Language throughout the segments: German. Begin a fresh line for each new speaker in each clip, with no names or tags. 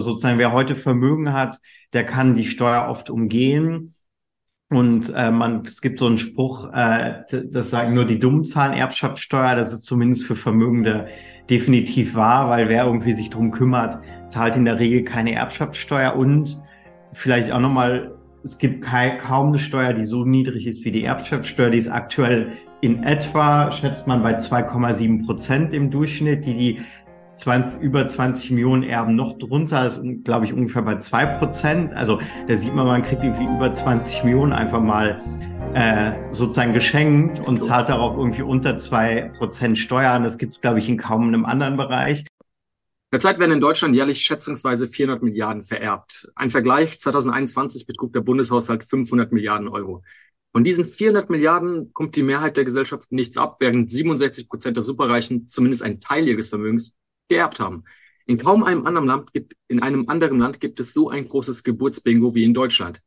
sozusagen, wer heute Vermögen hat, der kann die Steuer oft umgehen. Und äh, man, es gibt so einen Spruch, äh, das sagen nur die Dummen zahlen Erbschaftssteuer. Das ist zumindest für Vermögende definitiv wahr, weil wer irgendwie sich drum kümmert, zahlt in der Regel keine Erbschaftssteuer. Und vielleicht auch nochmal, es gibt kaum eine Steuer, die so niedrig ist wie die Erbschaftssteuer. Die ist aktuell in etwa, schätzt man, bei 2,7 Prozent im Durchschnitt, die die 20, über 20 Millionen Erben noch drunter, ist, glaube ich, ungefähr bei zwei Prozent. Also da sieht man, man kriegt irgendwie über 20 Millionen einfach mal äh, sozusagen geschenkt und zahlt darauf irgendwie unter zwei Prozent Steuern. Das gibt es, glaube ich, in kaum einem anderen Bereich.
Derzeit werden in Deutschland jährlich schätzungsweise 400 Milliarden vererbt. Ein Vergleich, 2021 betrug der Bundeshaushalt 500 Milliarden Euro. Von diesen 400 Milliarden kommt die Mehrheit der Gesellschaft nichts ab, während 67 Prozent der Superreichen zumindest einen Teil ihres Vermögens geerbt haben. In kaum einem anderen Land gibt, in einem anderen Land gibt es so ein großes Geburtsbingo wie in Deutschland.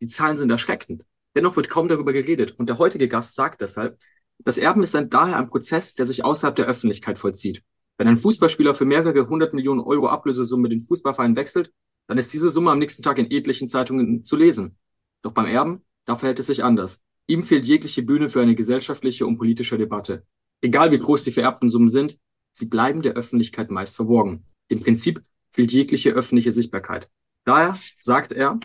Die Zahlen sind erschreckend. Dennoch wird kaum darüber geredet. Und der heutige Gast sagt deshalb, das Erben ist dann daher ein Prozess, der sich außerhalb der Öffentlichkeit vollzieht. Wenn ein Fußballspieler für mehrere hundert Millionen Euro Ablösesumme den Fußballverein wechselt, dann ist diese Summe am nächsten Tag in etlichen Zeitungen zu lesen. Doch beim Erben, da verhält es sich anders. Ihm fehlt jegliche Bühne für eine gesellschaftliche und politische Debatte. Egal wie groß die vererbten Summen sind, Sie bleiben der Öffentlichkeit meist verborgen. Im Prinzip fehlt jegliche öffentliche Sichtbarkeit. Daher sagt er,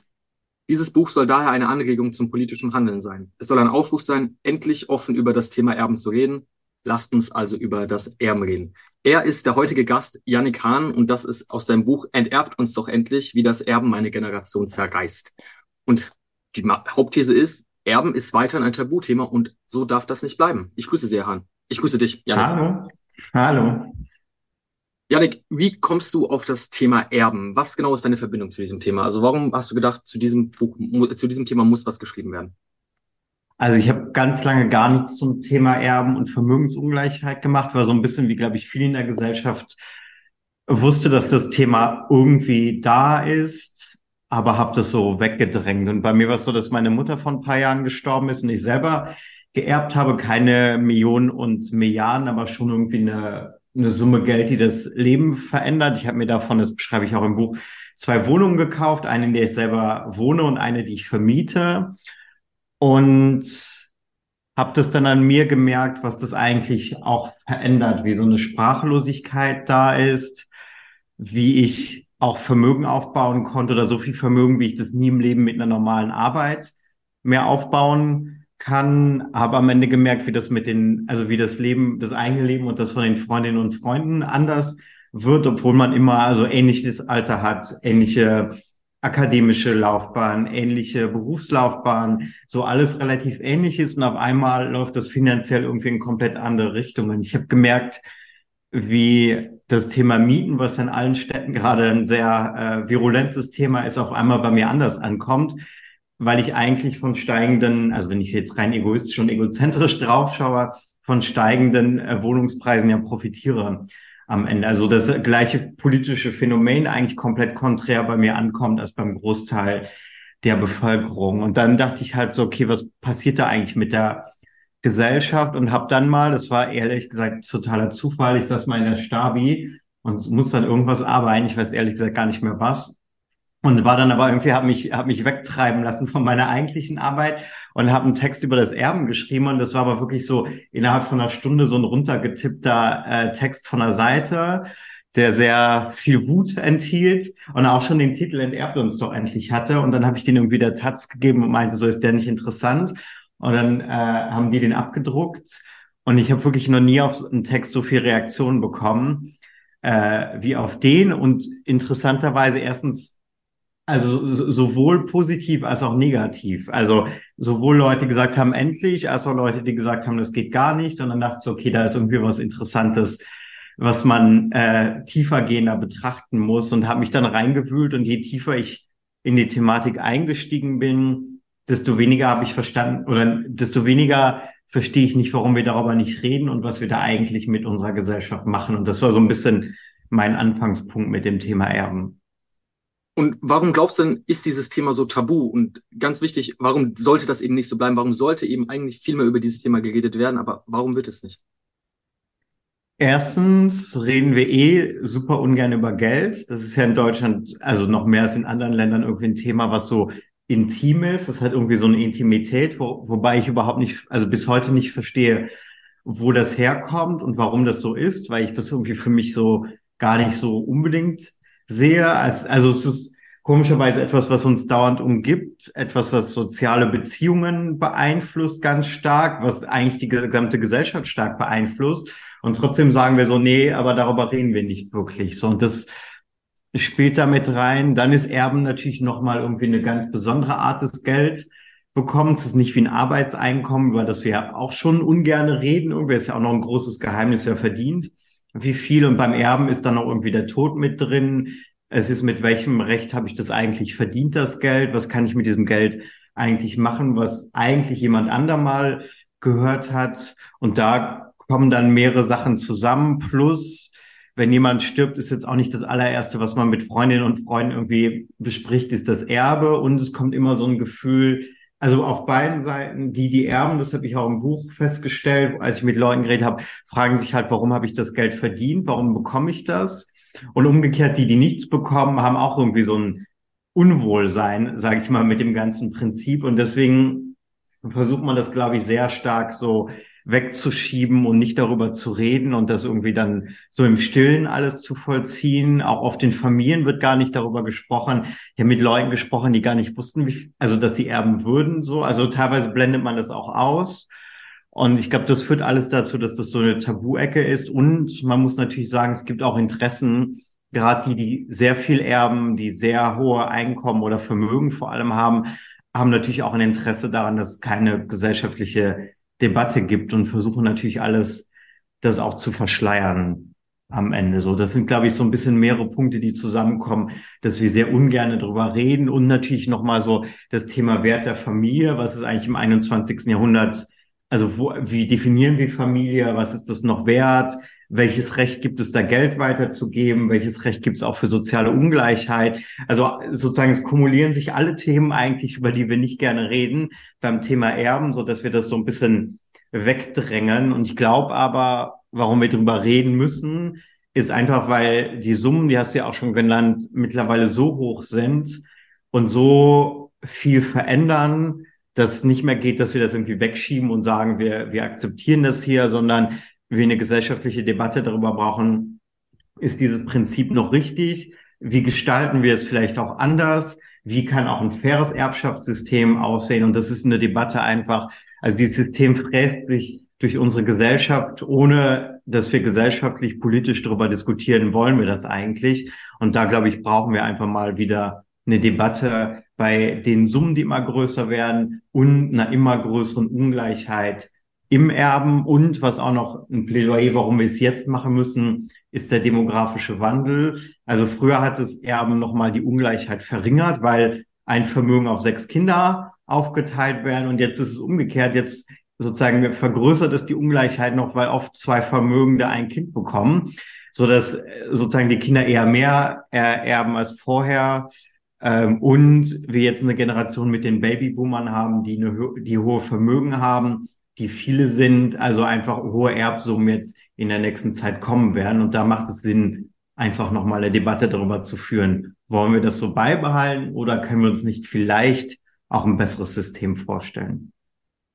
dieses Buch soll daher eine Anregung zum politischen Handeln sein. Es soll ein Aufruf sein, endlich offen über das Thema Erben zu reden. Lasst uns also über das Erben reden. Er ist der heutige Gast, Yannick Hahn, und das ist aus seinem Buch Enterbt uns doch endlich, wie das Erben meine Generation zerreißt. Und die Hauptthese ist, Erben ist weiterhin ein Tabuthema und so darf das nicht bleiben. Ich grüße Sie, Herr Hahn. Ich grüße dich,
Yannick. Hallo. Hallo.
Janik, wie kommst du auf das Thema Erben? Was genau ist deine Verbindung zu diesem Thema? Also warum hast du gedacht, zu diesem Buch, zu diesem Thema muss was geschrieben werden?
Also ich habe ganz lange gar nichts zum Thema Erben und Vermögensungleichheit gemacht, war so ein bisschen wie, glaube ich, viele in der Gesellschaft wusste, dass das Thema irgendwie da ist, aber habe das so weggedrängt. Und bei mir war es so, dass meine Mutter vor ein paar Jahren gestorben ist und ich selber geerbt habe, keine Millionen und Milliarden, aber schon irgendwie eine, eine Summe Geld, die das Leben verändert. Ich habe mir davon, das beschreibe ich auch im Buch, zwei Wohnungen gekauft, eine, in der ich selber wohne und eine, die ich vermiete. Und habe das dann an mir gemerkt, was das eigentlich auch verändert, wie so eine Sprachlosigkeit da ist, wie ich auch Vermögen aufbauen konnte oder so viel Vermögen, wie ich das nie im Leben mit einer normalen Arbeit mehr aufbauen kann, habe am Ende gemerkt, wie das mit den, also wie das Leben, das eigene Leben und das von den Freundinnen und Freunden anders wird, obwohl man immer also ähnliches Alter hat, ähnliche akademische Laufbahn, ähnliche Berufslaufbahn, so alles relativ ähnlich ist und auf einmal läuft das finanziell irgendwie in komplett andere Richtungen. Ich habe gemerkt, wie das Thema Mieten, was in allen Städten gerade ein sehr äh, virulentes Thema ist, auf einmal bei mir anders ankommt weil ich eigentlich von steigenden, also wenn ich jetzt rein egoistisch und egozentrisch draufschaue, von steigenden äh, Wohnungspreisen ja profitiere am Ende. Also das gleiche politische Phänomen eigentlich komplett konträr bei mir ankommt als beim Großteil der Bevölkerung. Und dann dachte ich halt so, okay, was passiert da eigentlich mit der Gesellschaft? Und habe dann mal, das war ehrlich gesagt totaler Zufall, ich saß mal in der Stabi und muss dann irgendwas arbeiten, ich weiß ehrlich gesagt gar nicht mehr was und war dann aber irgendwie, habe mich, hab mich wegtreiben lassen von meiner eigentlichen Arbeit und habe einen Text über das Erben geschrieben. Und das war aber wirklich so innerhalb von einer Stunde so ein runtergetippter äh, Text von der Seite, der sehr viel Wut enthielt und auch schon den Titel Enterbt uns doch endlich hatte. Und dann habe ich den irgendwie der Taz gegeben und meinte, so ist der nicht interessant. Und dann äh, haben die den abgedruckt. Und ich habe wirklich noch nie auf einen Text so viel Reaktionen bekommen äh, wie auf den. Und interessanterweise erstens also sowohl positiv als auch negativ. Also sowohl Leute, gesagt haben, endlich, als auch Leute, die gesagt haben, das geht gar nicht. Und dann dachte ich, okay, da ist irgendwie was Interessantes, was man äh, tiefergehender betrachten muss und habe mich dann reingewühlt. Und je tiefer ich in die Thematik eingestiegen bin, desto weniger habe ich verstanden oder desto weniger verstehe ich nicht, warum wir darüber nicht reden und was wir da eigentlich mit unserer Gesellschaft machen. Und das war so ein bisschen mein Anfangspunkt mit dem Thema Erben.
Und warum glaubst du denn, ist dieses Thema so tabu? Und ganz wichtig, warum sollte das eben nicht so bleiben? Warum sollte eben eigentlich viel mehr über dieses Thema geredet werden? Aber warum wird es nicht?
Erstens reden wir eh super ungern über Geld. Das ist ja in Deutschland, also noch mehr als in anderen Ländern irgendwie ein Thema, was so intim ist. Das hat irgendwie so eine Intimität, wo, wobei ich überhaupt nicht, also bis heute nicht verstehe, wo das herkommt und warum das so ist, weil ich das irgendwie für mich so gar nicht so unbedingt sehe. Also es ist komischerweise etwas, was uns dauernd umgibt, etwas, was soziale Beziehungen beeinflusst ganz stark, was eigentlich die gesamte Gesellschaft stark beeinflusst. Und trotzdem sagen wir so, nee, aber darüber reden wir nicht wirklich. So, und das spielt damit rein. Dann ist Erben natürlich nochmal irgendwie eine ganz besondere Art des Geld bekommen. Es ist nicht wie ein Arbeitseinkommen, über das wir auch schon ungern reden. Irgendwie ist ja auch noch ein großes Geheimnis, wer verdient. Wie viel und beim Erben ist dann auch irgendwie der Tod mit drin. Es ist mit welchem Recht habe ich das eigentlich verdient, das Geld? Was kann ich mit diesem Geld eigentlich machen, was eigentlich jemand andermal gehört hat? Und da kommen dann mehrere Sachen zusammen. Plus, wenn jemand stirbt, ist jetzt auch nicht das allererste, was man mit Freundinnen und Freunden irgendwie bespricht, ist das Erbe. Und es kommt immer so ein Gefühl, also auf beiden Seiten, die, die erben, das habe ich auch im Buch festgestellt, als ich mit Leuten geredet habe, fragen sich halt, warum habe ich das Geld verdient? Warum bekomme ich das? Und umgekehrt, die, die nichts bekommen, haben auch irgendwie so ein Unwohlsein, sage ich mal, mit dem ganzen Prinzip. Und deswegen versucht man das, glaube ich, sehr stark so wegzuschieben und nicht darüber zu reden und das irgendwie dann so im Stillen alles zu vollziehen. Auch auf den Familien wird gar nicht darüber gesprochen. Ich habe mit Leuten gesprochen, die gar nicht wussten, wie, also dass sie erben würden. So, also teilweise blendet man das auch aus. Und ich glaube, das führt alles dazu, dass das so eine Tabu-Ecke ist. Und man muss natürlich sagen, es gibt auch Interessen, gerade die, die sehr viel erben, die sehr hohe Einkommen oder Vermögen vor allem haben, haben natürlich auch ein Interesse daran, dass es keine gesellschaftliche Debatte gibt und versuchen natürlich alles, das auch zu verschleiern am Ende. So, das sind, glaube ich, so ein bisschen mehrere Punkte, die zusammenkommen, dass wir sehr ungern darüber reden und natürlich nochmal so das Thema Wert der Familie. Was ist eigentlich im 21. Jahrhundert? Also, wo, wie definieren wir Familie? Was ist das noch wert? Welches Recht gibt es da Geld weiterzugeben, welches Recht gibt es auch für soziale Ungleichheit. Also sozusagen es kumulieren sich alle Themen eigentlich, über die wir nicht gerne reden beim Thema Erben, so dass wir das so ein bisschen wegdrängen. Und ich glaube aber, warum wir darüber reden müssen, ist einfach, weil die Summen, die hast du ja auch schon genannt, mittlerweile so hoch sind und so viel verändern, dass es nicht mehr geht, dass wir das irgendwie wegschieben und sagen, wir, wir akzeptieren das hier, sondern wir eine gesellschaftliche Debatte darüber brauchen, ist dieses Prinzip noch richtig? Wie gestalten wir es vielleicht auch anders? Wie kann auch ein faires Erbschaftssystem aussehen? Und das ist eine Debatte einfach. Also dieses System fräst sich durch unsere Gesellschaft, ohne dass wir gesellschaftlich, politisch darüber diskutieren, wollen wir das eigentlich. Und da, glaube ich, brauchen wir einfach mal wieder eine Debatte bei den Summen, die immer größer werden und einer immer größeren Ungleichheit im Erben und was auch noch ein Plädoyer, warum wir es jetzt machen müssen, ist der demografische Wandel. Also früher hat das Erben nochmal die Ungleichheit verringert, weil ein Vermögen auf sechs Kinder aufgeteilt werden und jetzt ist es umgekehrt. Jetzt sozusagen vergrößert es die Ungleichheit noch, weil oft zwei Vermögende ein Kind bekommen, so dass äh, sozusagen die Kinder eher mehr erben als vorher. Ähm, und wir jetzt eine Generation mit den Babyboomern haben, die eine, die hohe Vermögen haben die viele sind, also einfach hohe Erbsummen jetzt in der nächsten Zeit kommen werden. Und da macht es Sinn, einfach nochmal eine Debatte darüber zu führen. Wollen wir das so beibehalten oder können wir uns nicht vielleicht auch ein besseres System vorstellen?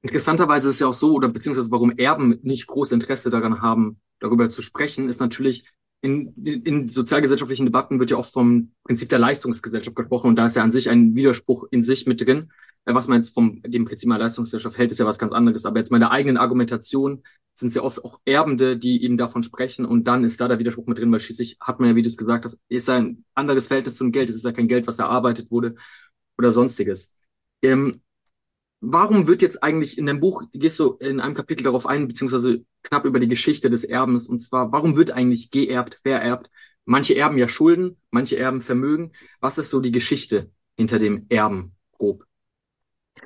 Interessanterweise ist es ja auch so, oder beziehungsweise warum Erben nicht großes Interesse daran haben, darüber zu sprechen, ist natürlich, in, in sozialgesellschaftlichen Debatten wird ja oft vom Prinzip der Leistungsgesellschaft gesprochen und da ist ja an sich ein Widerspruch in sich mit drin. Äh, was man jetzt vom dem Prinzip einer Leistungsgesellschaft hält, ist ja was ganz anderes. Aber jetzt meine eigenen Argumentation sind es ja oft auch Erbende, die eben davon sprechen und dann ist da der Widerspruch mit drin, weil schließlich hat man ja, wie du es gesagt hast, ist ein anderes Verhältnis zum Geld. Es ist ja kein Geld, was erarbeitet wurde oder sonstiges. Ähm, warum wird jetzt eigentlich in dem Buch, gehst du in einem Kapitel darauf ein, beziehungsweise knapp über die Geschichte des Erbens, und zwar, warum wird eigentlich geerbt, vererbt? Manche erben ja Schulden, manche erben Vermögen. Was ist so die Geschichte hinter dem Erben, grob?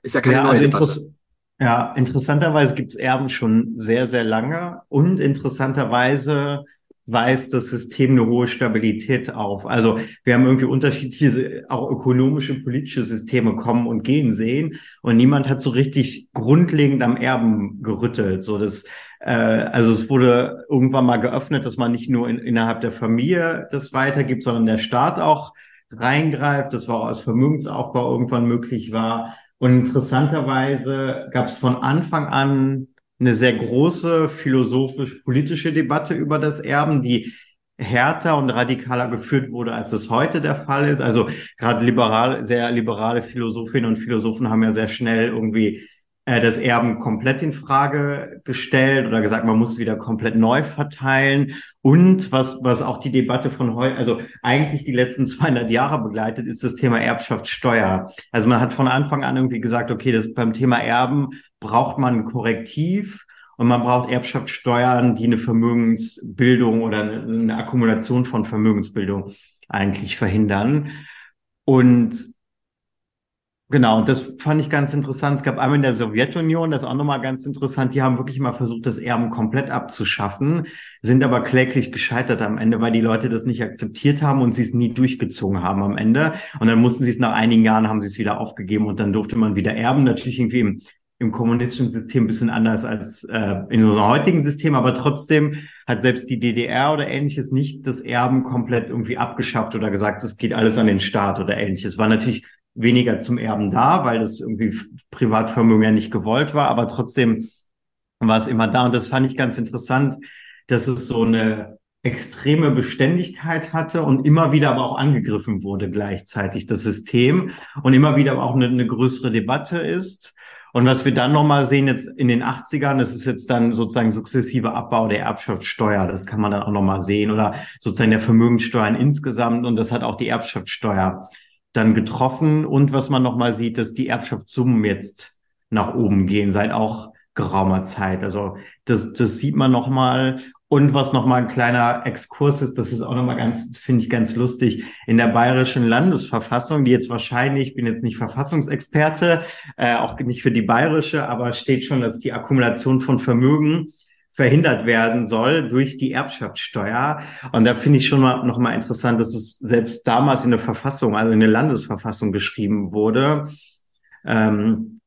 Ist ja keine ja, neue also Debatte. Ja, interessanterweise gibt es Erben schon sehr, sehr lange und interessanterweise weist das System eine hohe Stabilität auf. Also wir haben irgendwie unterschiedliche, auch ökonomische, politische Systeme kommen und gehen sehen und niemand hat so richtig grundlegend am Erben gerüttelt. So das äh, also es wurde irgendwann mal geöffnet, dass man nicht nur in, innerhalb der Familie das weitergibt, sondern der Staat auch reingreift. Das war auch als Vermögensaufbau irgendwann möglich war. Und interessanterweise gab es von Anfang an eine sehr große philosophisch-politische Debatte über das Erben, die härter und radikaler geführt wurde, als das heute der Fall ist. Also gerade liberal, sehr liberale Philosophinnen und Philosophen haben ja sehr schnell irgendwie äh, das Erben komplett in Frage gestellt oder gesagt, man muss wieder komplett neu verteilen. Und was, was auch die Debatte von heute, also eigentlich die letzten 200 Jahre begleitet, ist das Thema Erbschaftssteuer. Also man hat von Anfang an irgendwie gesagt, okay, das beim Thema Erben braucht man Korrektiv und man braucht Erbschaftssteuern, die eine Vermögensbildung oder eine, Akkumulation von Vermögensbildung eigentlich verhindern. Und Genau, und das fand ich ganz interessant. Es gab einmal in der Sowjetunion, das ist auch nochmal ganz interessant, die haben wirklich mal versucht, das Erben komplett abzuschaffen, sind aber kläglich gescheitert am Ende, weil die Leute das nicht akzeptiert haben und sie es nie durchgezogen haben am Ende. Und dann mussten sie es nach einigen Jahren, haben sie es wieder aufgegeben und dann durfte man wieder erben. Natürlich irgendwie im im kommunistischen System ein bisschen anders als äh, in unserem heutigen System, aber trotzdem hat selbst die DDR oder ähnliches nicht das Erben komplett irgendwie abgeschafft oder gesagt, es geht alles an den Staat oder ähnliches. War natürlich weniger zum Erben da, weil das irgendwie Privatvermögen ja nicht gewollt war, aber trotzdem war es immer da. Und das fand ich ganz interessant, dass es so eine extreme Beständigkeit hatte und immer wieder aber auch angegriffen wurde gleichzeitig das System. Und immer wieder aber auch eine, eine größere Debatte ist und was wir dann nochmal sehen jetzt in den 80ern, das ist jetzt dann sozusagen sukzessive Abbau der Erbschaftssteuer. Das kann man dann auch nochmal sehen oder sozusagen der Vermögenssteuern insgesamt. Und das hat auch die Erbschaftssteuer dann getroffen. Und was man nochmal sieht, dass die Erbschaftssummen jetzt nach oben gehen seit auch geraumer Zeit. Also das, das sieht man nochmal. Und was nochmal ein kleiner Exkurs ist, das ist auch nochmal ganz, finde ich ganz lustig, in der bayerischen Landesverfassung, die jetzt wahrscheinlich, ich bin jetzt nicht Verfassungsexperte, äh, auch nicht für die bayerische, aber steht schon, dass die Akkumulation von Vermögen verhindert werden soll durch die Erbschaftssteuer. Und da finde ich schon mal, noch mal interessant, dass es selbst damals in der Verfassung, also in der Landesverfassung geschrieben wurde. Ähm,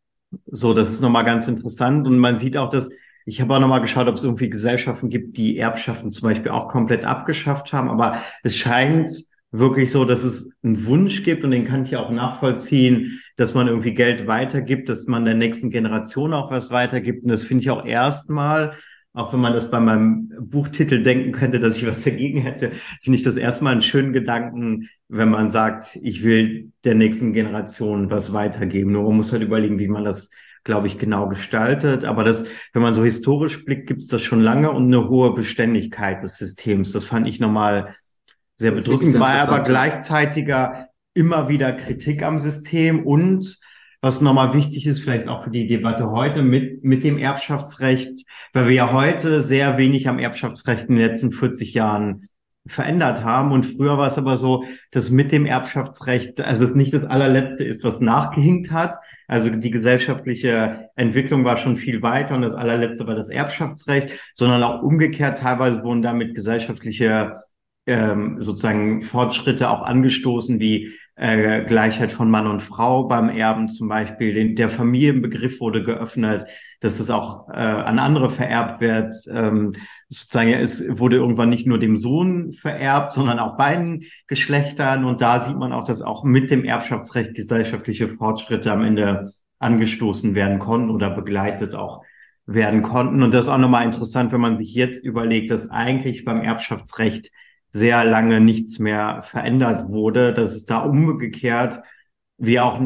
so, das ist nochmal ganz interessant. Und man sieht auch, dass ich habe auch nochmal geschaut, ob es irgendwie Gesellschaften gibt, die Erbschaften zum Beispiel auch komplett abgeschafft haben. Aber es scheint wirklich so, dass es einen Wunsch gibt und den kann ich auch nachvollziehen, dass man irgendwie Geld weitergibt, dass man der nächsten Generation auch was weitergibt. Und das finde ich auch erstmal, auch wenn man das bei meinem Buchtitel denken könnte, dass ich was dagegen hätte, finde ich das erstmal einen schönen Gedanken, wenn man sagt, ich will der nächsten Generation was weitergeben. Nur man muss halt überlegen, wie man das glaube ich, genau gestaltet. Aber das, wenn man so historisch blickt, gibt es das schon lange und eine hohe Beständigkeit des Systems. Das fand ich nochmal sehr bedrückend, war aber gleichzeitiger immer wieder Kritik am System und was nochmal wichtig ist, vielleicht auch für die Debatte heute mit, mit dem Erbschaftsrecht, weil wir ja heute sehr wenig am Erbschaftsrecht in den letzten 40 Jahren verändert haben. Und früher war es aber so, dass mit dem Erbschaftsrecht, also es nicht das allerletzte ist, was nachgehinkt hat, also die gesellschaftliche Entwicklung war schon viel weiter und das allerletzte war das Erbschaftsrecht, sondern auch umgekehrt teilweise wurden damit gesellschaftliche ähm, sozusagen Fortschritte auch angestoßen, wie äh, Gleichheit von Mann und Frau beim Erben zum Beispiel. Den, der Familienbegriff wurde geöffnet, dass das auch äh, an andere vererbt wird. Ähm, sozusagen, es wurde irgendwann nicht nur dem Sohn vererbt, sondern auch beiden Geschlechtern. Und da sieht man auch, dass auch mit dem Erbschaftsrecht gesellschaftliche Fortschritte am Ende angestoßen werden konnten oder begleitet auch werden konnten. Und das ist auch nochmal interessant, wenn man sich jetzt überlegt, dass eigentlich beim Erbschaftsrecht sehr lange nichts mehr verändert wurde, dass es da umgekehrt wir auch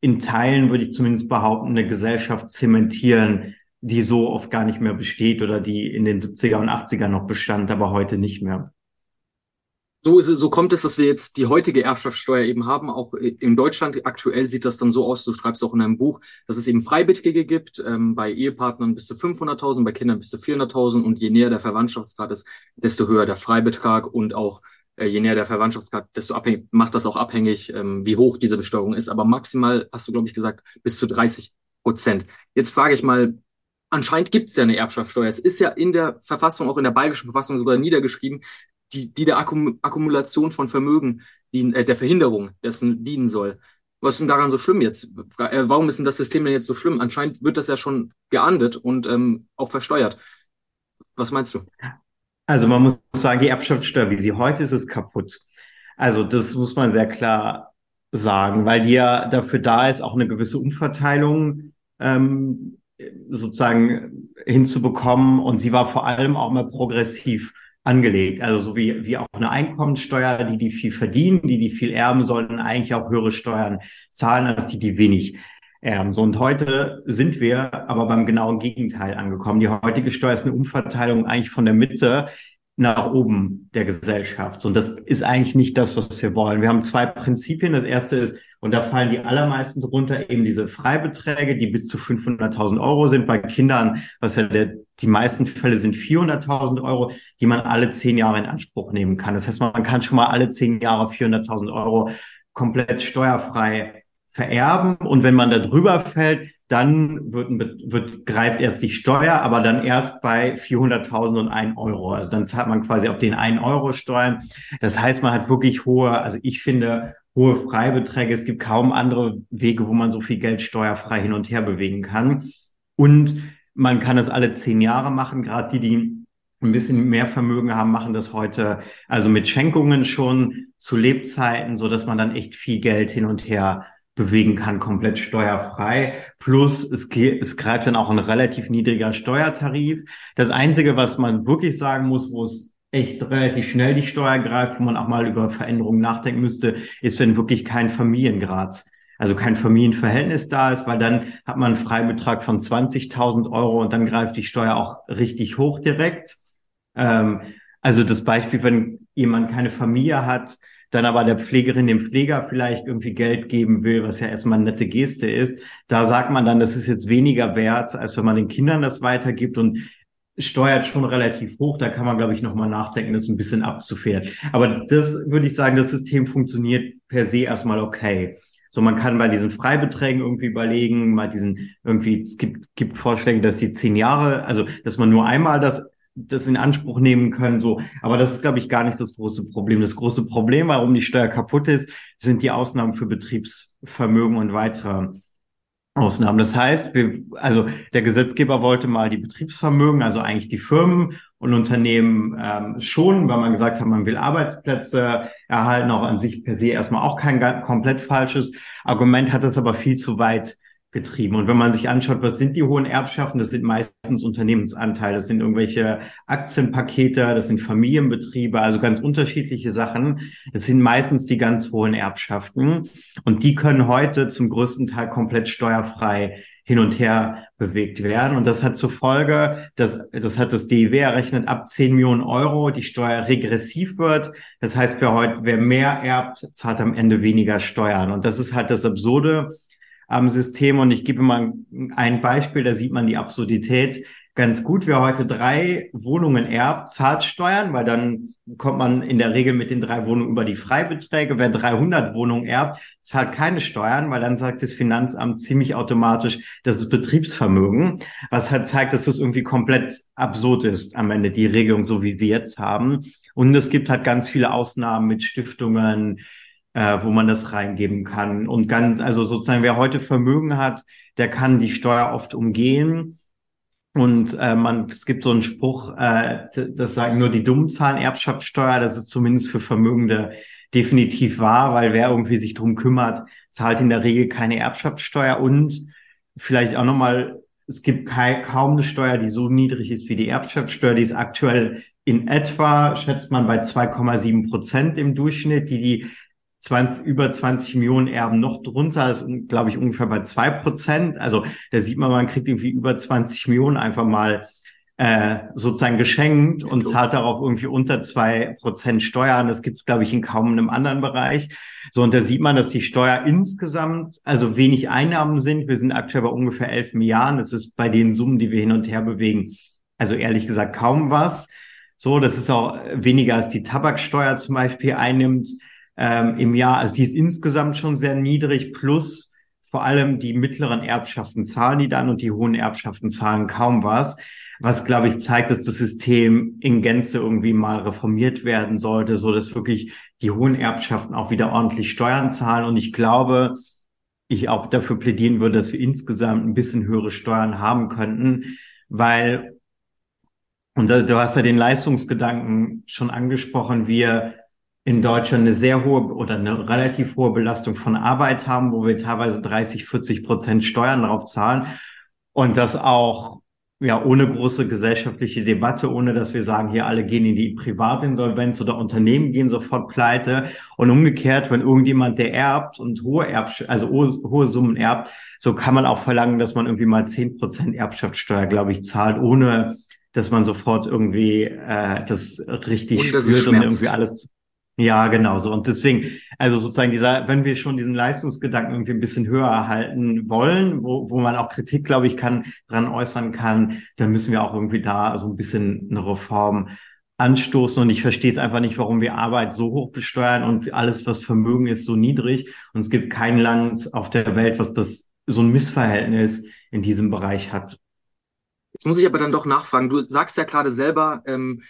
in Teilen, würde ich zumindest behaupten, eine Gesellschaft zementieren, die so oft gar nicht mehr besteht oder die in den 70er und 80er noch bestand, aber heute nicht mehr.
So, ist so kommt es, dass wir jetzt die heutige Erbschaftssteuer eben haben. Auch in Deutschland aktuell sieht das dann so aus, du schreibst auch in deinem Buch, dass es eben Freibeträge gibt, ähm, bei Ehepartnern bis zu 500.000, bei Kindern bis zu 400.000 und je näher der Verwandtschaftsgrad ist, desto höher der Freibetrag und auch äh, je näher der Verwandtschaftsgrad, desto abhängig, macht das auch abhängig, ähm, wie hoch diese Besteuerung ist. Aber maximal, hast du, glaube ich, gesagt, bis zu 30 Prozent. Jetzt frage ich mal, anscheinend gibt es ja eine Erbschaftssteuer. Es ist ja in der Verfassung, auch in der bayerischen Verfassung sogar niedergeschrieben, die, die der Akkum Akkumulation von Vermögen, die, äh, der Verhinderung dessen dienen soll. Was ist denn daran so schlimm jetzt? Äh, warum ist denn das System denn jetzt so schlimm? Anscheinend wird das ja schon geahndet und ähm, auch versteuert. Was meinst du?
Also man muss sagen, die Erbschaftssteuer, wie sie heute ist, ist kaputt. Also das muss man sehr klar sagen, weil die ja dafür da ist, auch eine gewisse Umverteilung ähm, sozusagen hinzubekommen. Und sie war vor allem auch mal progressiv angelegt. Also so wie, wie auch eine Einkommensteuer, die die viel verdienen, die die viel erben, sollten eigentlich auch höhere Steuern zahlen als die, die wenig erben. So und heute sind wir aber beim genauen Gegenteil angekommen. Die heutige Steuer ist eine Umverteilung eigentlich von der Mitte nach oben der Gesellschaft. Und das ist eigentlich nicht das, was wir wollen. Wir haben zwei Prinzipien. Das erste ist, und da fallen die allermeisten drunter eben diese Freibeträge, die bis zu 500.000 Euro sind. Bei Kindern, was ja der, die meisten Fälle sind 400.000 Euro, die man alle zehn Jahre in Anspruch nehmen kann. Das heißt, man kann schon mal alle zehn Jahre 400.000 Euro komplett steuerfrei vererben. Und wenn man da drüber fällt, dann wird, wird, greift erst die Steuer, aber dann erst bei 400.000 und 1 Euro. Also dann zahlt man quasi auf den 1 Euro Steuern. Das heißt, man hat wirklich hohe, also ich finde, hohe Freibeträge. Es gibt kaum andere Wege, wo man so viel Geld steuerfrei hin und her bewegen kann. Und man kann es alle zehn Jahre machen. Gerade die, die ein bisschen mehr Vermögen haben, machen das heute also mit Schenkungen schon zu Lebzeiten, so dass man dann echt viel Geld hin und her bewegen kann, komplett steuerfrei. Plus es, es greift dann auch ein relativ niedriger Steuertarif. Das Einzige, was man wirklich sagen muss, wo es echt relativ schnell die Steuer greift, wo man auch mal über Veränderungen nachdenken müsste, ist, wenn wirklich kein Familiengrad, also kein Familienverhältnis da ist, weil dann hat man einen Freibetrag von 20.000 Euro und dann greift die Steuer auch richtig hoch direkt. Ähm, also das Beispiel, wenn jemand keine Familie hat, dann aber der Pflegerin dem Pfleger vielleicht irgendwie Geld geben will, was ja erstmal eine nette Geste ist, da sagt man dann, das ist jetzt weniger wert, als wenn man den Kindern das weitergibt und steuert schon relativ hoch. Da kann man, glaube ich, nochmal nachdenken, das ein bisschen abzufedern. Aber das würde ich sagen, das System funktioniert per se erstmal okay. So, man kann bei diesen Freibeträgen irgendwie überlegen, mal diesen irgendwie, es gibt, gibt Vorschläge, dass die zehn Jahre, also dass man nur einmal das das in Anspruch nehmen können, so. Aber das ist, glaube ich, gar nicht das große Problem. Das große Problem, warum die Steuer kaputt ist, sind die Ausnahmen für Betriebsvermögen und weitere Ausnahmen. Das heißt, wir, also der Gesetzgeber wollte mal die Betriebsvermögen, also eigentlich die Firmen und Unternehmen ähm, schonen, weil man gesagt hat, man will Arbeitsplätze erhalten, auch an sich per se erstmal auch kein komplett falsches Argument, hat das aber viel zu weit getrieben. Und wenn man sich anschaut, was sind die hohen Erbschaften, das sind meistens Unternehmensanteile, das sind irgendwelche Aktienpakete, das sind Familienbetriebe, also ganz unterschiedliche Sachen. Das sind meistens die ganz hohen Erbschaften. Und die können heute zum größten Teil komplett steuerfrei hin und her bewegt werden. Und das hat zur Folge, dass, das hat das DIW errechnet, ab 10 Millionen Euro die Steuer regressiv wird. Das heißt, wer heute, wer mehr erbt, zahlt am Ende weniger Steuern. Und das ist halt das Absurde am System. Und ich gebe mal ein Beispiel, da sieht man die Absurdität ganz gut. Wer heute drei Wohnungen erbt, zahlt Steuern, weil dann kommt man in der Regel mit den drei Wohnungen über die Freibeträge. Wer 300 Wohnungen erbt, zahlt keine Steuern, weil dann sagt das Finanzamt ziemlich automatisch, das ist Betriebsvermögen, was halt zeigt, dass das irgendwie komplett absurd ist am Ende, die Regelung, so wie sie jetzt haben. Und es gibt halt ganz viele Ausnahmen mit Stiftungen, äh, wo man das reingeben kann. Und ganz, also sozusagen, wer heute Vermögen hat, der kann die Steuer oft umgehen. Und äh, man, es gibt so einen Spruch, äh, das sagen nur die Dummen zahlen Erbschaftssteuer. Das ist zumindest für Vermögende definitiv wahr, weil wer irgendwie sich drum kümmert, zahlt in der Regel keine Erbschaftssteuer. Und vielleicht auch nochmal, es gibt kaum eine Steuer, die so niedrig ist wie die Erbschaftssteuer. Die ist aktuell in etwa, schätzt man, bei 2,7 Prozent im Durchschnitt, die die 20, über 20 Millionen Erben noch drunter, ist, glaube ich, ungefähr bei zwei Prozent. Also da sieht man, man kriegt irgendwie über 20 Millionen einfach mal äh, sozusagen geschenkt und zahlt darauf irgendwie unter zwei Prozent Steuern. Das gibt es, glaube ich, in kaum einem anderen Bereich. So, und da sieht man, dass die Steuer insgesamt also wenig Einnahmen sind. Wir sind aktuell bei ungefähr 11 Milliarden. Das ist bei den Summen, die wir hin und her bewegen, also ehrlich gesagt kaum was. So, das ist auch weniger als die Tabaksteuer zum Beispiel einnimmt ähm, im Jahr. Also die ist insgesamt schon sehr niedrig, plus vor allem die mittleren Erbschaften zahlen die dann und die hohen Erbschaften zahlen kaum was. Was, glaube ich, zeigt, dass das System in Gänze irgendwie mal reformiert werden sollte, so dass wirklich die hohen Erbschaften auch wieder ordentlich Steuern zahlen. Und ich glaube, ich auch dafür plädieren würde, dass wir insgesamt ein bisschen höhere Steuern haben könnten, weil Und du hast ja den Leistungsgedanken schon angesprochen. Wir in Deutschland eine sehr hohe oder eine relativ hohe Belastung von Arbeit haben, wo wir teilweise 30, 40 Prozent Steuern drauf zahlen. Und das auch ja, ohne große gesellschaftliche Debatte, ohne dass wir sagen, hier alle gehen in die Privatinsolvenz oder Unternehmen gehen sofort pleite. Und umgekehrt, wenn irgendjemand, der erbt und hohe Erb, also hohe, hohe Summen erbt, so kann man auch verlangen, dass man irgendwie mal zehn Prozent Erbschaftssteuer, glaube ich, zahlt, ohne dass man sofort irgendwie äh, das richtig und spürt und irgendwie alles ja, genau so. Und deswegen, also sozusagen dieser, wenn wir schon diesen Leistungsgedanken irgendwie ein bisschen höher erhalten wollen, wo, wo man auch Kritik, glaube ich, kann, dran äußern kann, dann müssen wir auch irgendwie da so ein bisschen eine Reform anstoßen. Und ich verstehe es einfach nicht, warum wir Arbeit so hoch besteuern und alles, was Vermögen ist, so niedrig. Und es gibt kein Land auf der Welt, was das so ein Missverhältnis in diesem Bereich hat.
Jetzt muss ich aber dann doch nachfragen. Du sagst ja gerade selber, ähm,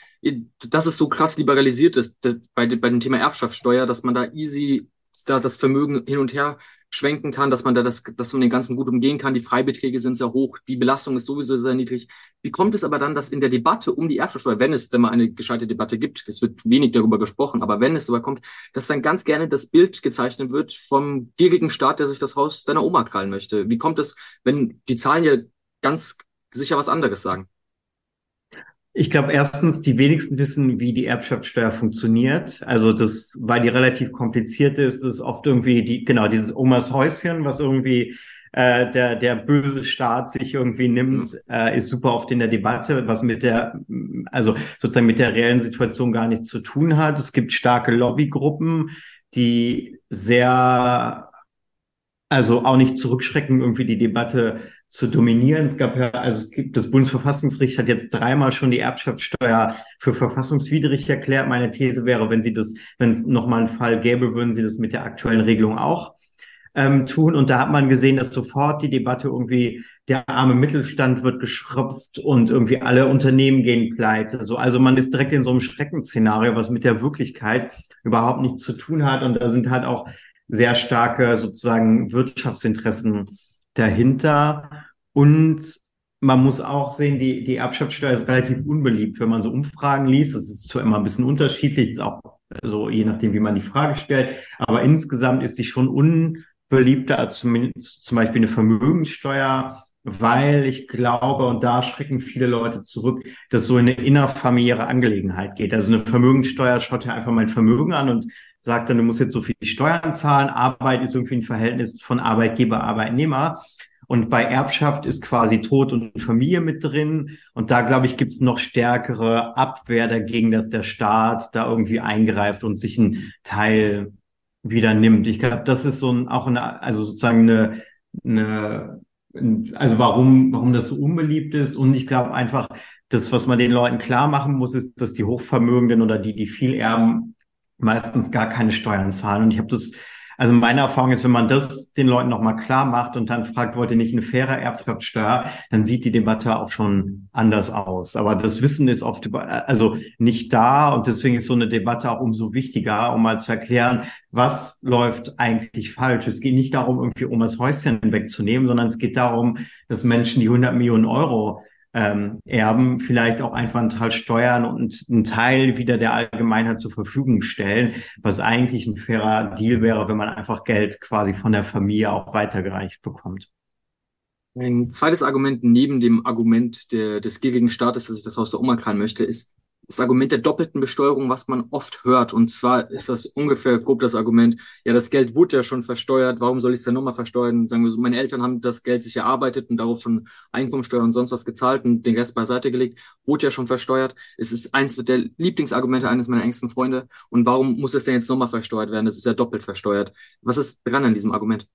dass es so krass liberalisiert ist bei, bei dem Thema Erbschaftssteuer, dass man da easy da das Vermögen hin und her schwenken kann, dass man da das, dass man den ganzen gut umgehen kann. Die Freibeträge sind sehr hoch, die Belastung ist sowieso sehr niedrig. Wie kommt es aber dann, dass in der Debatte um die Erbschaftssteuer, wenn es denn mal eine gescheite Debatte gibt, es wird wenig darüber gesprochen, aber wenn es so kommt, dass dann ganz gerne das Bild gezeichnet wird vom gierigen Staat, der sich das Haus deiner Oma krallen möchte? Wie kommt es, wenn die Zahlen ja ganz sicher was anderes sagen.
Ich glaube, erstens, die wenigsten wissen, wie die Erbschaftssteuer funktioniert. Also das, weil die relativ kompliziert ist, ist oft irgendwie die, genau, dieses Omas Häuschen, was irgendwie äh, der, der böse Staat sich irgendwie nimmt, mhm. äh, ist super oft in der Debatte, was mit der, also sozusagen mit der reellen Situation gar nichts zu tun hat. Es gibt starke Lobbygruppen, die sehr, also auch nicht zurückschrecken, irgendwie die Debatte zu dominieren. Es gab ja, also gibt, das Bundesverfassungsgericht hat jetzt dreimal schon die Erbschaftssteuer für verfassungswidrig erklärt. Meine These wäre, wenn sie das, wenn es nochmal einen Fall gäbe, würden sie das mit der aktuellen Regelung auch ähm, tun. Und da hat man gesehen, dass sofort die Debatte irgendwie der arme Mittelstand wird geschröpft und irgendwie alle Unternehmen gehen pleite. So, also man ist direkt in so einem Schreckensszenario, was mit der Wirklichkeit überhaupt nichts zu tun hat. Und da sind halt auch sehr starke sozusagen Wirtschaftsinteressen dahinter. Und man muss auch sehen, die, die Erbschaftssteuer ist relativ unbeliebt, wenn man so Umfragen liest. Das ist zwar immer ein bisschen unterschiedlich, ist auch so je nachdem, wie man die Frage stellt. Aber insgesamt ist die schon unbeliebter als zum, zum Beispiel eine Vermögenssteuer, weil ich glaube, und da schrecken viele Leute zurück, dass so eine innerfamiliäre Angelegenheit geht. Also eine Vermögenssteuer schaut ja einfach mein Vermögen an und sagt dann, du musst jetzt so viel Steuern zahlen. Arbeit ist irgendwie ein Verhältnis von Arbeitgeber, Arbeitnehmer. Und bei Erbschaft ist quasi Tod und Familie mit drin. Und da, glaube ich, gibt es noch stärkere Abwehr dagegen, dass der Staat da irgendwie eingreift und sich einen Teil wieder nimmt. Ich glaube, das ist so ein, auch eine, also sozusagen eine, eine, also warum, warum das so unbeliebt ist. Und ich glaube einfach, das, was man den Leuten klar machen muss, ist, dass die Hochvermögenden oder die, die viel erben, meistens gar keine Steuern zahlen. Und ich habe das, also meine Erfahrung ist, wenn man das den Leuten nochmal klar macht und dann fragt, wollt ihr nicht eine faire Erbschaftssteuer, dann sieht die Debatte auch schon anders aus. Aber das Wissen ist oft also nicht da und deswegen ist so eine Debatte auch umso wichtiger, um mal zu erklären, was läuft eigentlich falsch. Es geht nicht darum, irgendwie um das Häuschen wegzunehmen, sondern es geht darum, dass Menschen, die 100 Millionen Euro ähm, Erben vielleicht auch einfach einen Teil steuern und einen Teil wieder der Allgemeinheit zur Verfügung stellen, was eigentlich ein fairer Deal wäre, wenn man einfach Geld quasi von der Familie auch weitergereicht bekommt.
Ein zweites Argument neben dem Argument der, des gierigen Staates, dass ich das Haus der Oma krallen möchte, ist das Argument der doppelten Besteuerung, was man oft hört. Und zwar ist das ungefähr grob das Argument, ja, das Geld wurde ja schon versteuert, warum soll ich es denn nochmal versteuern? Sagen wir so, meine Eltern haben das Geld sich erarbeitet und darauf schon Einkommensteuer und sonst was gezahlt und den Rest beiseite gelegt, wurde ja schon versteuert. Es ist eins der Lieblingsargumente eines meiner engsten Freunde. Und warum muss es denn jetzt nochmal versteuert werden? Das ist ja doppelt versteuert. Was ist dran an diesem Argument?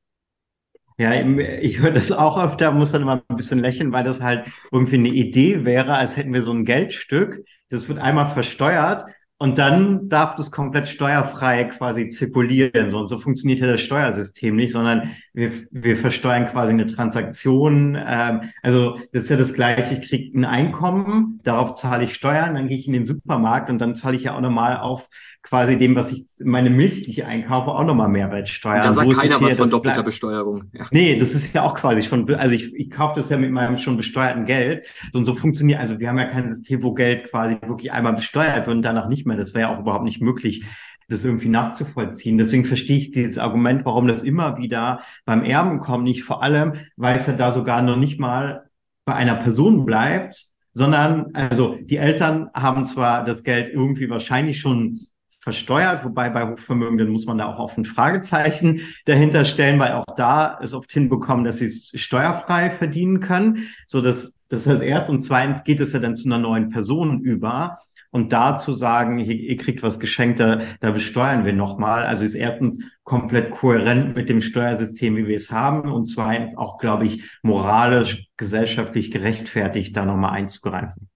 Ja, ich höre das auch öfter, muss dann immer ein bisschen lächeln, weil das halt irgendwie eine Idee wäre, als hätten wir so ein Geldstück, das wird einmal versteuert und dann darf das komplett steuerfrei quasi zirkulieren. So, und so funktioniert ja das Steuersystem nicht, sondern wir, wir versteuern quasi eine Transaktion. Ähm, also das ist ja das Gleiche, ich kriege ein Einkommen, darauf zahle ich Steuern, dann gehe ich in den Supermarkt und dann zahle ich ja auch nochmal auf quasi dem, was ich, meine Milch, die ich einkaufe, auch nochmal Mehrwertsteuer.
Da sagt so keiner was von doppelter Besteuerung.
Ja. Nee, das ist ja auch quasi schon, also ich, ich kaufe das ja mit meinem schon besteuerten Geld. So und so funktioniert, also wir haben ja kein System, wo Geld quasi wirklich einmal besteuert wird und danach nicht mehr. Das wäre ja auch überhaupt nicht möglich das irgendwie nachzuvollziehen. Deswegen verstehe ich dieses Argument, warum das immer wieder beim Erben kommt, nicht vor allem, weil es ja da sogar noch nicht mal bei einer Person bleibt, sondern also die Eltern haben zwar das Geld irgendwie wahrscheinlich schon versteuert, wobei bei Hochvermögenden muss man da auch auf ein Fragezeichen dahinter stellen, weil auch da es oft hinbekommen, dass sie es steuerfrei verdienen können. So dass das ist das erste und zweitens geht es ja dann zu einer neuen Person über. Und da zu sagen, ihr, ihr kriegt was geschenkt, da, da besteuern wir nochmal. Also ist erstens komplett kohärent mit dem Steuersystem, wie wir es haben. Und zweitens auch, glaube ich, moralisch, gesellschaftlich gerechtfertigt, da nochmal einzugreifen.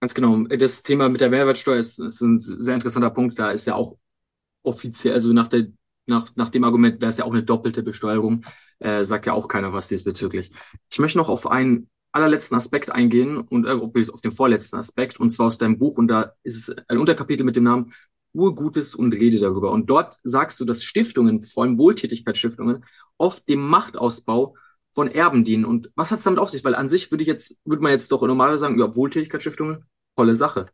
Ganz genau. Das Thema mit der Mehrwertsteuer ist, ist ein sehr interessanter Punkt. Da ist ja auch offiziell, also nach, der, nach, nach dem Argument wäre es ja auch eine doppelte Besteuerung, äh, sagt ja auch keiner was diesbezüglich. Ich möchte noch auf einen allerletzten Aspekt eingehen und äh, auf den vorletzten Aspekt, und zwar aus deinem Buch. Und da ist es ein Unterkapitel mit dem Namen Urgutes und Rede darüber. Und dort sagst du, dass Stiftungen, vor allem Wohltätigkeitsstiftungen, oft dem Machtausbau von Erben dienen. Und was hat es damit auf sich? Weil an sich würde ich jetzt, würde man jetzt doch normalerweise sagen, ja, Wohltätigkeitsstiftungen, tolle Sache.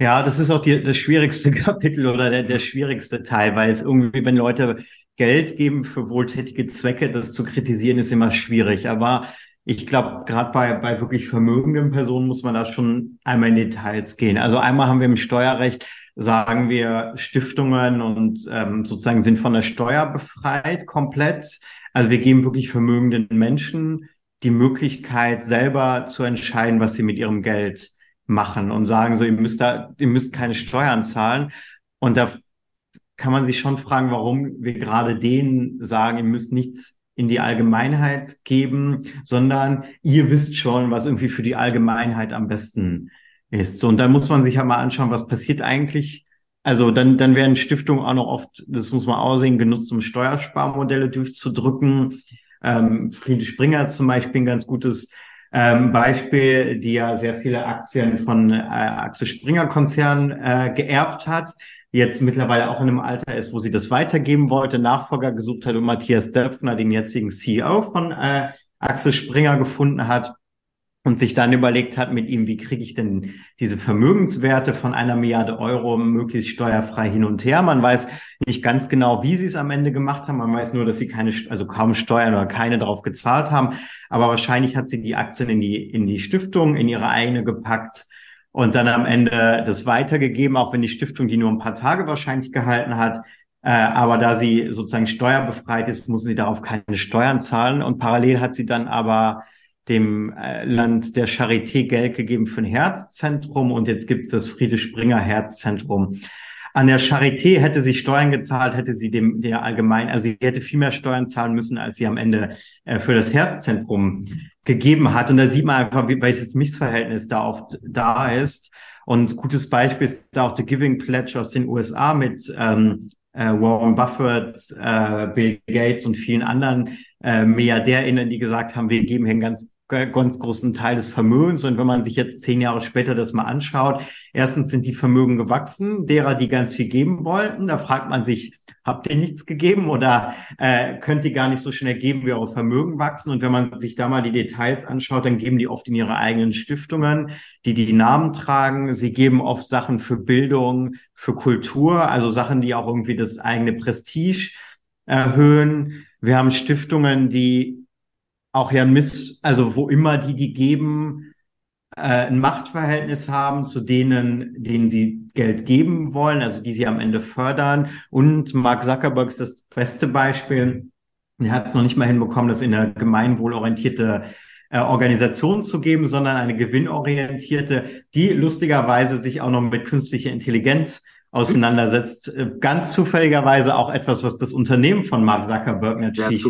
Ja, das ist auch die, das schwierigste Kapitel oder der, der schwierigste Teil, weil es irgendwie, wenn Leute Geld geben für wohltätige Zwecke, das zu kritisieren ist immer schwierig. Aber ich glaube, gerade bei, bei wirklich vermögenden Personen muss man da schon einmal in Details gehen. Also einmal haben wir im Steuerrecht, sagen wir, Stiftungen und ähm, sozusagen sind von der Steuer befreit komplett. Also wir geben wirklich vermögenden Menschen die Möglichkeit, selber zu entscheiden, was sie mit ihrem Geld machen und sagen so, ihr müsst da, ihr müsst keine Steuern zahlen. Und da kann man sich schon fragen, warum wir gerade denen sagen, ihr müsst nichts in die Allgemeinheit geben, sondern ihr wisst schon, was irgendwie für die Allgemeinheit am besten ist. So, und dann muss man sich ja mal anschauen, was passiert eigentlich, also dann, dann werden Stiftungen auch noch oft, das muss man aussehen, genutzt, um Steuersparmodelle durchzudrücken. Ähm, Friede Springer zum Beispiel ein ganz gutes ähm, Beispiel, die ja sehr viele Aktien von äh, Axel Springer Konzern äh, geerbt hat, jetzt mittlerweile auch in einem Alter ist, wo sie das weitergeben wollte, Nachfolger gesucht hat und Matthias Döpfner, den jetzigen CEO von äh, Axel Springer gefunden hat und sich dann überlegt hat mit ihm, wie kriege ich denn diese Vermögenswerte von einer Milliarde Euro möglichst steuerfrei hin und her. Man weiß nicht ganz genau, wie sie es am Ende gemacht haben. Man weiß nur, dass sie keine, also kaum Steuern oder keine darauf gezahlt haben. Aber wahrscheinlich hat sie die Aktien in die, in die Stiftung, in ihre eigene gepackt und dann am Ende das weitergegeben, auch wenn die Stiftung die nur ein paar Tage wahrscheinlich gehalten hat. Äh, aber da sie sozusagen steuerbefreit ist, muss sie darauf keine Steuern zahlen. Und parallel hat sie dann aber dem äh, Land der Charité Geld gegeben für ein Herzzentrum und jetzt gibt's das Friede Springer Herzzentrum. An der Charité hätte sie Steuern gezahlt, hätte sie dem der allgemein, also sie hätte viel mehr Steuern zahlen müssen, als sie am Ende äh, für das Herzzentrum gegeben hat. Und da sieht man einfach, wie welches Missverhältnis da oft da ist. Und gutes Beispiel ist auch The Giving Pledge aus den USA mit ähm, äh, Warren Buffett, äh, Bill Gates und vielen anderen äh, MilliardärInnen, die gesagt haben, wir geben hier einen ganz ganz großen Teil des Vermögens. Und wenn man sich jetzt zehn Jahre später das mal anschaut, erstens sind die Vermögen gewachsen, derer, die ganz viel geben wollten. Da fragt man sich, habt ihr nichts gegeben oder äh, könnt ihr gar nicht so schnell geben, wie eure Vermögen wachsen? Und wenn man sich da mal die Details anschaut, dann geben die oft in ihre eigenen Stiftungen, die die Namen tragen. Sie geben oft Sachen für Bildung, für Kultur, also Sachen, die auch irgendwie das eigene Prestige erhöhen. Wir haben Stiftungen, die auch ja Miss, also wo immer die die geben, äh, ein Machtverhältnis haben zu denen, denen sie Geld geben wollen, also die sie am Ende fördern. Und Mark Zuckerberg ist das beste Beispiel. Er hat es noch nicht mal hinbekommen, das in eine gemeinwohlorientierte äh, Organisation zu geben, sondern eine gewinnorientierte, die lustigerweise sich auch noch mit künstlicher Intelligenz auseinandersetzt. Äh, ganz zufälligerweise auch etwas, was das Unternehmen von Mark Zuckerberg natürlich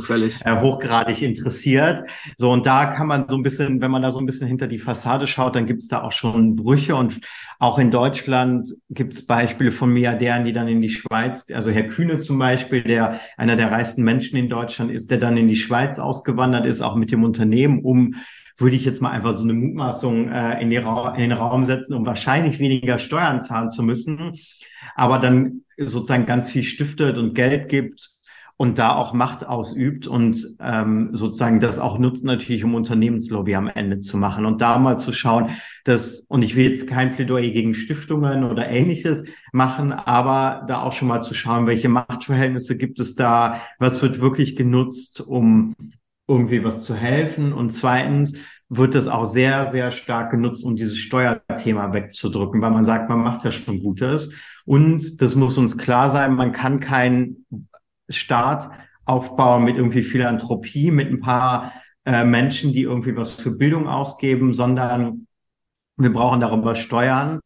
äh, hochgradig interessiert. So, und da kann man so ein bisschen, wenn man da so ein bisschen hinter die Fassade schaut, dann gibt es da auch schon Brüche. Und auch in Deutschland gibt es Beispiele von Milliardären, die dann in die Schweiz, also Herr Kühne zum Beispiel, der einer der reichsten Menschen in Deutschland ist, der dann in die Schweiz ausgewandert ist, auch mit dem Unternehmen, um würde ich jetzt mal einfach so eine Mutmaßung äh, in, Ra in den Raum setzen, um wahrscheinlich weniger Steuern zahlen zu müssen, aber dann sozusagen ganz viel stiftet und Geld gibt und da auch Macht ausübt und ähm, sozusagen das auch nutzt natürlich, um Unternehmenslobby am Ende zu machen und da mal zu schauen, dass, und ich will jetzt kein Plädoyer gegen Stiftungen oder ähnliches machen, aber da auch schon mal zu schauen, welche Machtverhältnisse gibt es da, was wird wirklich genutzt, um irgendwie was zu helfen. Und zweitens wird das auch sehr, sehr stark genutzt, um dieses Steuerthema wegzudrücken, weil man sagt, man macht ja schon Gutes. Und das muss uns klar sein, man kann keinen Staat aufbauen mit irgendwie Philanthropie, mit ein paar äh, Menschen, die irgendwie was für Bildung ausgeben, sondern wir brauchen darüber Steuern.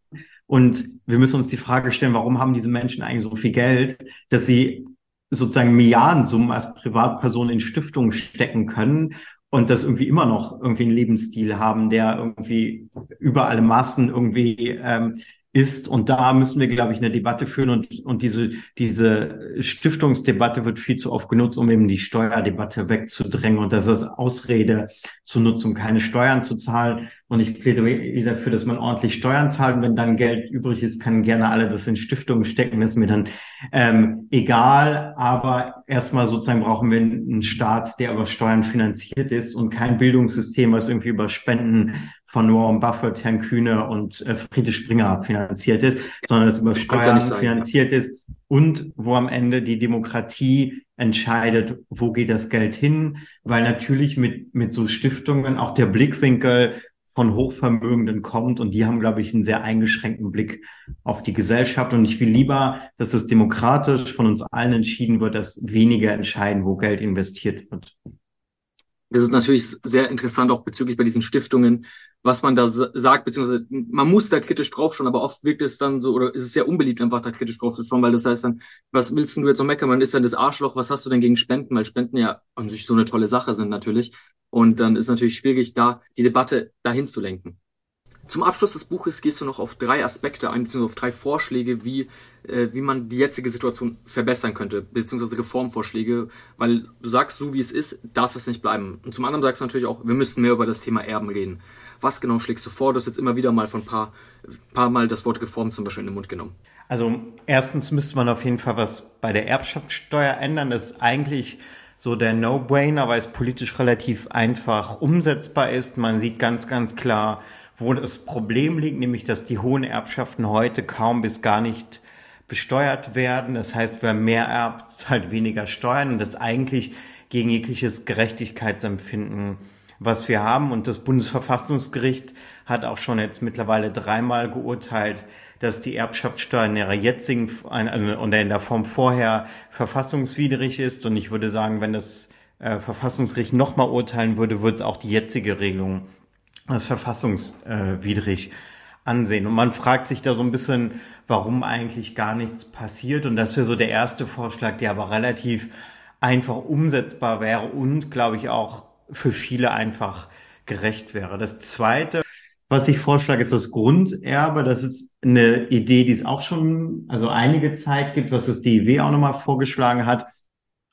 Und wir müssen uns die Frage stellen, warum haben diese Menschen eigentlich so viel Geld, dass sie sozusagen Milliardensummen als Privatperson in Stiftungen stecken können und das irgendwie immer noch irgendwie einen Lebensstil haben, der irgendwie über alle Maßen irgendwie ähm, ist. Und da müssen wir, glaube ich, eine Debatte führen. Und, und diese, diese Stiftungsdebatte wird viel zu oft genutzt, um eben die Steuerdebatte wegzudrängen. Und das ist Ausrede zu nutzen, um keine Steuern zu zahlen. Und ich plädiere dafür, dass man ordentlich Steuern zahlt. Und wenn dann Geld übrig ist, kann gerne alle das in Stiftungen stecken. Das ist mir dann ähm, egal. Aber erstmal sozusagen brauchen wir einen Staat, der über Steuern finanziert ist und kein Bildungssystem, was irgendwie über Spenden von Warren Buffett, Herrn Kühne und äh, Friedrich Springer finanziert ist, sondern es über Steuern ja finanziert ja. ist und wo am Ende die Demokratie entscheidet, wo geht das Geld hin, weil natürlich mit, mit so Stiftungen auch der Blickwinkel von Hochvermögenden kommt und die haben, glaube ich, einen sehr eingeschränkten Blick auf die Gesellschaft und ich will lieber, dass es demokratisch von uns allen entschieden wird, dass weniger entscheiden, wo Geld investiert wird.
Das ist natürlich sehr interessant, auch bezüglich bei diesen Stiftungen, was man da sagt, beziehungsweise man muss da kritisch draufschauen, aber oft wirkt es dann so, oder ist es sehr unbeliebt, einfach da kritisch drauf zu schauen, weil das heißt dann, was willst du jetzt noch meckern? Man ist dann das Arschloch, was hast du denn gegen Spenden? Weil Spenden ja an sich so eine tolle Sache sind natürlich. Und dann ist natürlich schwierig, da die Debatte dahin zu lenken. Zum Abschluss des Buches gehst du noch auf drei Aspekte ein, beziehungsweise auf drei Vorschläge, wie, äh, wie man die jetzige Situation verbessern könnte, beziehungsweise Reformvorschläge, weil du sagst, so wie es ist, darf es nicht bleiben. Und zum anderen sagst du natürlich auch, wir müssen mehr über das Thema Erben reden. Was genau schlägst du vor? Du hast jetzt immer wieder mal von ein paar, paar Mal das Wort Reform zum Beispiel in den Mund genommen.
Also erstens müsste man auf jeden Fall was bei der Erbschaftssteuer ändern. Das ist eigentlich so der No-Brainer, weil es politisch relativ einfach umsetzbar ist. Man sieht ganz, ganz klar, wo das Problem liegt, nämlich dass die hohen Erbschaften heute kaum bis gar nicht besteuert werden. Das heißt, wer mehr erbt, zahlt weniger Steuern und das eigentlich gegen jegliches Gerechtigkeitsempfinden, was wir haben. Und das Bundesverfassungsgericht hat auch schon jetzt mittlerweile dreimal geurteilt, dass die Erbschaftssteuer in ihrer jetzigen und in der Form vorher verfassungswidrig ist. Und ich würde sagen, wenn das äh, Verfassungsgericht nochmal urteilen würde, würde es auch die jetzige Regelung als verfassungswidrig ansehen. Und man fragt sich da so ein bisschen, warum eigentlich gar nichts passiert. Und das wäre so der erste Vorschlag, der aber relativ einfach umsetzbar wäre und, glaube ich, auch für viele einfach gerecht wäre. Das zweite, was ich vorschlage, ist das Grunderbe. Das ist eine Idee, die es auch schon, also einige Zeit gibt, was das DIW auch nochmal vorgeschlagen hat.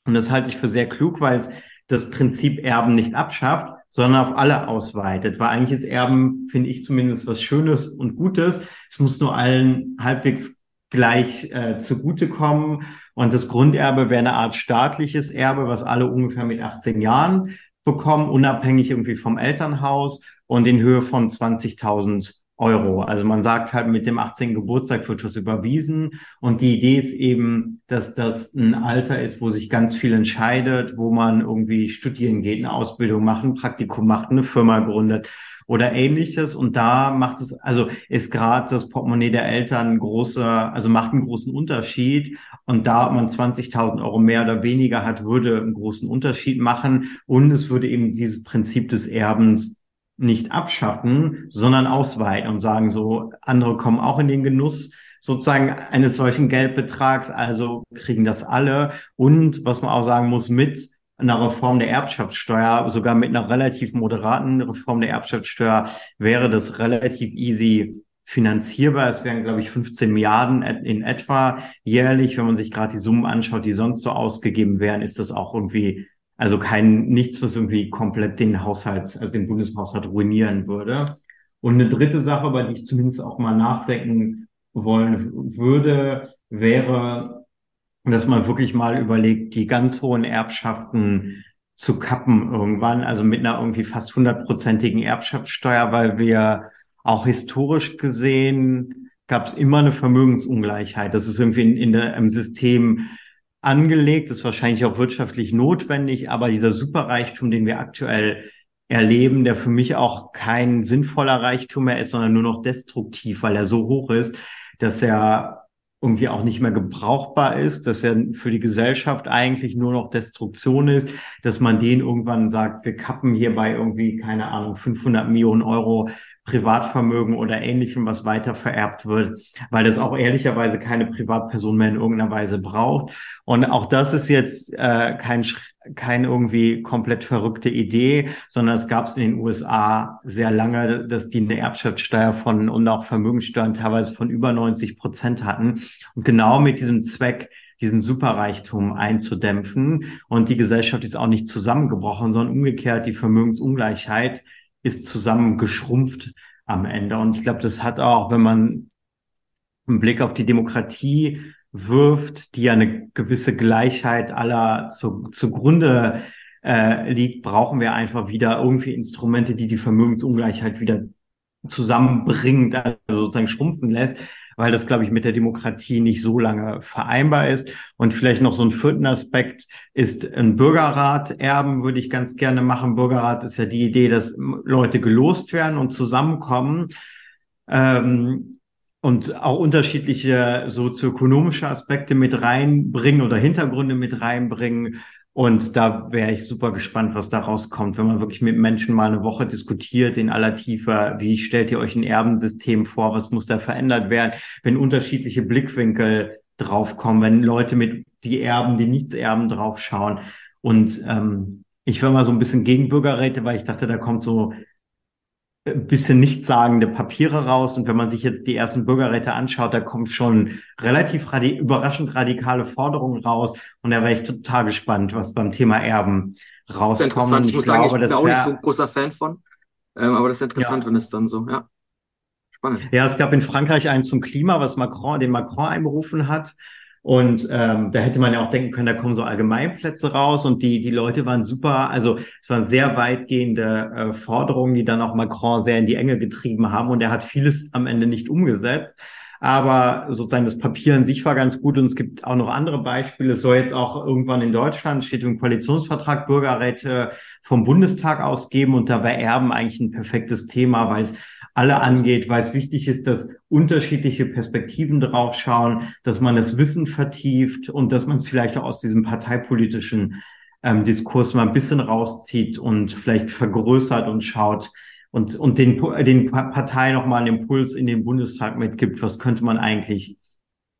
Und das halte ich für sehr klug, weil es das Prinzip Erben nicht abschafft, sondern auf alle ausweitet. Weil eigentlich ist Erben, finde ich zumindest, was Schönes und Gutes. Es muss nur allen halbwegs gleich äh, zugutekommen. Und das Grunderbe wäre eine Art staatliches Erbe, was alle ungefähr mit 18 Jahren bekommen, unabhängig irgendwie vom Elternhaus und in Höhe von 20.000 Euro. Also man sagt halt, mit dem 18. Geburtstag wird was überwiesen. Und die Idee ist eben, dass das ein Alter ist, wo sich ganz viel entscheidet, wo man irgendwie studieren geht, eine Ausbildung macht, ein Praktikum macht, eine Firma gründet oder ähnliches. Und da macht es, also ist gerade das Portemonnaie der Eltern großer, also macht einen großen Unterschied. Und da man 20.000 Euro mehr oder weniger hat, würde einen großen Unterschied machen. Und es würde eben dieses Prinzip des Erbens nicht abschaffen, sondern ausweiten und sagen so, andere kommen auch in den Genuss sozusagen eines solchen Geldbetrags. Also kriegen das alle. Und was man auch sagen muss, mit einer Reform der Erbschaftssteuer, sogar mit einer relativ moderaten Reform der Erbschaftssteuer, wäre das relativ easy finanzierbar. Es wären, glaube ich, 15 Milliarden in etwa jährlich. Wenn man sich gerade die Summen anschaut, die sonst so ausgegeben wären, ist das auch irgendwie, also kein, nichts, was irgendwie komplett den Haushalt, also den Bundeshaushalt ruinieren würde. Und eine dritte Sache, über die ich zumindest auch mal nachdenken wollen würde, wäre, dass man wirklich mal überlegt, die ganz hohen Erbschaften zu kappen irgendwann, also mit einer irgendwie fast hundertprozentigen Erbschaftssteuer, weil wir auch historisch gesehen gab es immer eine Vermögensungleichheit. Das ist irgendwie in, in der, im System angelegt, ist wahrscheinlich auch wirtschaftlich notwendig, aber dieser Superreichtum, den wir aktuell erleben, der für mich auch kein sinnvoller Reichtum mehr ist, sondern nur noch destruktiv, weil er so hoch ist, dass er irgendwie auch nicht mehr gebrauchbar ist, dass er für die Gesellschaft eigentlich nur noch Destruktion ist, dass man den irgendwann sagt, wir kappen hierbei irgendwie, keine Ahnung, 500 Millionen Euro Privatvermögen oder ähnlichem, was weiter vererbt wird, weil das auch ehrlicherweise keine Privatperson mehr in irgendeiner Weise braucht. Und auch das ist jetzt äh, kein, kein irgendwie komplett verrückte Idee, sondern es gab es in den USA sehr lange, dass die eine Erbschaftssteuer von und auch Vermögenssteuern teilweise von über 90 Prozent hatten. Und genau mit diesem Zweck, diesen Superreichtum einzudämpfen. Und die Gesellschaft ist auch nicht zusammengebrochen, sondern umgekehrt die Vermögensungleichheit ist zusammengeschrumpft am Ende. Und ich glaube, das hat auch, wenn man einen Blick auf die Demokratie wirft, die ja eine gewisse Gleichheit aller zu, zugrunde äh, liegt, brauchen wir einfach wieder irgendwie Instrumente, die die Vermögensungleichheit wieder zusammenbringt, also sozusagen schrumpfen lässt weil das, glaube ich, mit der Demokratie nicht so lange vereinbar ist. Und vielleicht noch so ein vierten Aspekt ist ein Bürgerrat erben, würde ich ganz gerne machen. Bürgerrat ist ja die Idee, dass Leute gelost werden und zusammenkommen. Ähm, und auch unterschiedliche sozioökonomische Aspekte mit reinbringen oder Hintergründe mit reinbringen und da wäre ich super gespannt, was da rauskommt, wenn man wirklich mit Menschen mal eine Woche diskutiert in aller Tiefe. Wie stellt ihr euch ein Erbensystem vor? Was muss da verändert werden? Wenn unterschiedliche Blickwinkel draufkommen, wenn Leute mit die Erben, die nichts erben, draufschauen. Und ähm, ich war mal so ein bisschen gegen Bürgerräte, weil ich dachte, da kommt so bisschen nichtssagende Papiere raus. Und wenn man sich jetzt die ersten Bürgerräte anschaut, da kommen schon relativ radi überraschend radikale Forderungen raus. Und da wäre ich total gespannt, was beim Thema Erben rauskommt.
Ich muss glaube, sagen, ich bin auch nicht so ein großer Fan von. Ähm, aber das ist interessant, ja. wenn es dann so, ja.
Spannend. Ja, es gab in Frankreich einen zum Klima, was Macron, den Macron einberufen hat. Und ähm, da hätte man ja auch denken können, da kommen so Allgemeinplätze raus und die, die Leute waren super, also es waren sehr weitgehende äh, Forderungen, die dann auch Macron sehr in die Enge getrieben haben und er hat vieles am Ende nicht umgesetzt. Aber sozusagen das Papier an sich war ganz gut und es gibt auch noch andere Beispiele. Es soll jetzt auch irgendwann in Deutschland, steht im Koalitionsvertrag, Bürgerräte vom Bundestag ausgeben und da wäre Erben eigentlich ein perfektes Thema, weil es alle angeht, weil es wichtig ist, dass unterschiedliche Perspektiven draufschauen, dass man das Wissen vertieft und dass man es vielleicht auch aus diesem parteipolitischen ähm, Diskurs mal ein bisschen rauszieht und vielleicht vergrößert und schaut und, und den, den Parteien nochmal einen Impuls in den Bundestag mitgibt, was könnte man eigentlich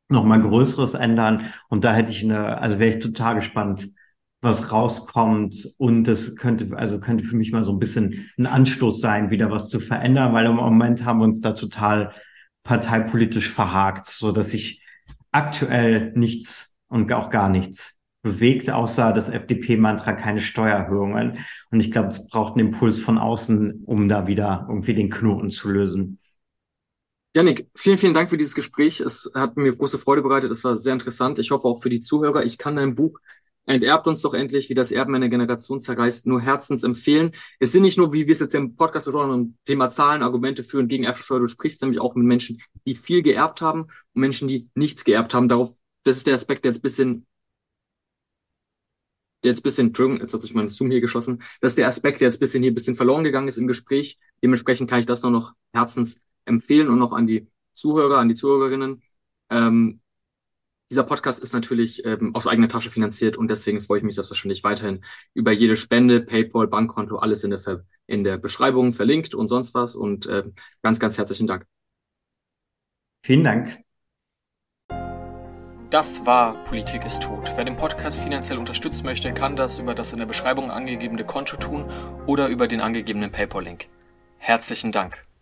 nochmal Größeres ändern. Und da hätte ich eine, also wäre ich total gespannt, was rauskommt und das könnte, also könnte für mich mal so ein bisschen ein Anstoß sein, wieder was zu verändern, weil im Moment haben wir uns da total parteipolitisch verhakt, so dass sich aktuell nichts und auch gar nichts bewegt, außer das FDP-Mantra keine Steuererhöhungen. Und ich glaube, es braucht einen Impuls von außen, um da wieder irgendwie den Knoten zu lösen.
Janik, vielen, vielen Dank für dieses Gespräch. Es hat mir große Freude bereitet. Es war sehr interessant. Ich hoffe auch für die Zuhörer. Ich kann dein Buch Enterbt uns doch endlich, wie das Erben einer Generation zerreißt, nur herzens empfehlen. Es sind nicht nur, wie wir es jetzt im Podcast besprochen Thema Zahlen, Argumente für und gegen Erbschaftssteuer. Du sprichst nämlich auch mit Menschen, die viel geerbt haben und Menschen, die nichts geerbt haben. Darauf, das ist der Aspekt, der jetzt bisschen, der jetzt bisschen, Entschuldigung, jetzt hat sich mein Zoom hier geschossen. Das ist der Aspekt, der jetzt bisschen hier bisschen verloren gegangen ist im Gespräch. Dementsprechend kann ich das nur noch herzens empfehlen und noch an die Zuhörer, an die Zuhörerinnen. Ähm, dieser Podcast ist natürlich ähm, aus eigener Tasche finanziert und deswegen freue ich mich selbstverständlich weiterhin über jede Spende, PayPal, Bankkonto, alles in der, Ver in der Beschreibung verlinkt und sonst was. Und äh, ganz, ganz herzlichen Dank.
Vielen Dank.
Das war Politik ist tot. Wer den Podcast finanziell unterstützen möchte, kann das über das in der Beschreibung angegebene Konto tun oder über den angegebenen PayPal-Link. Herzlichen Dank.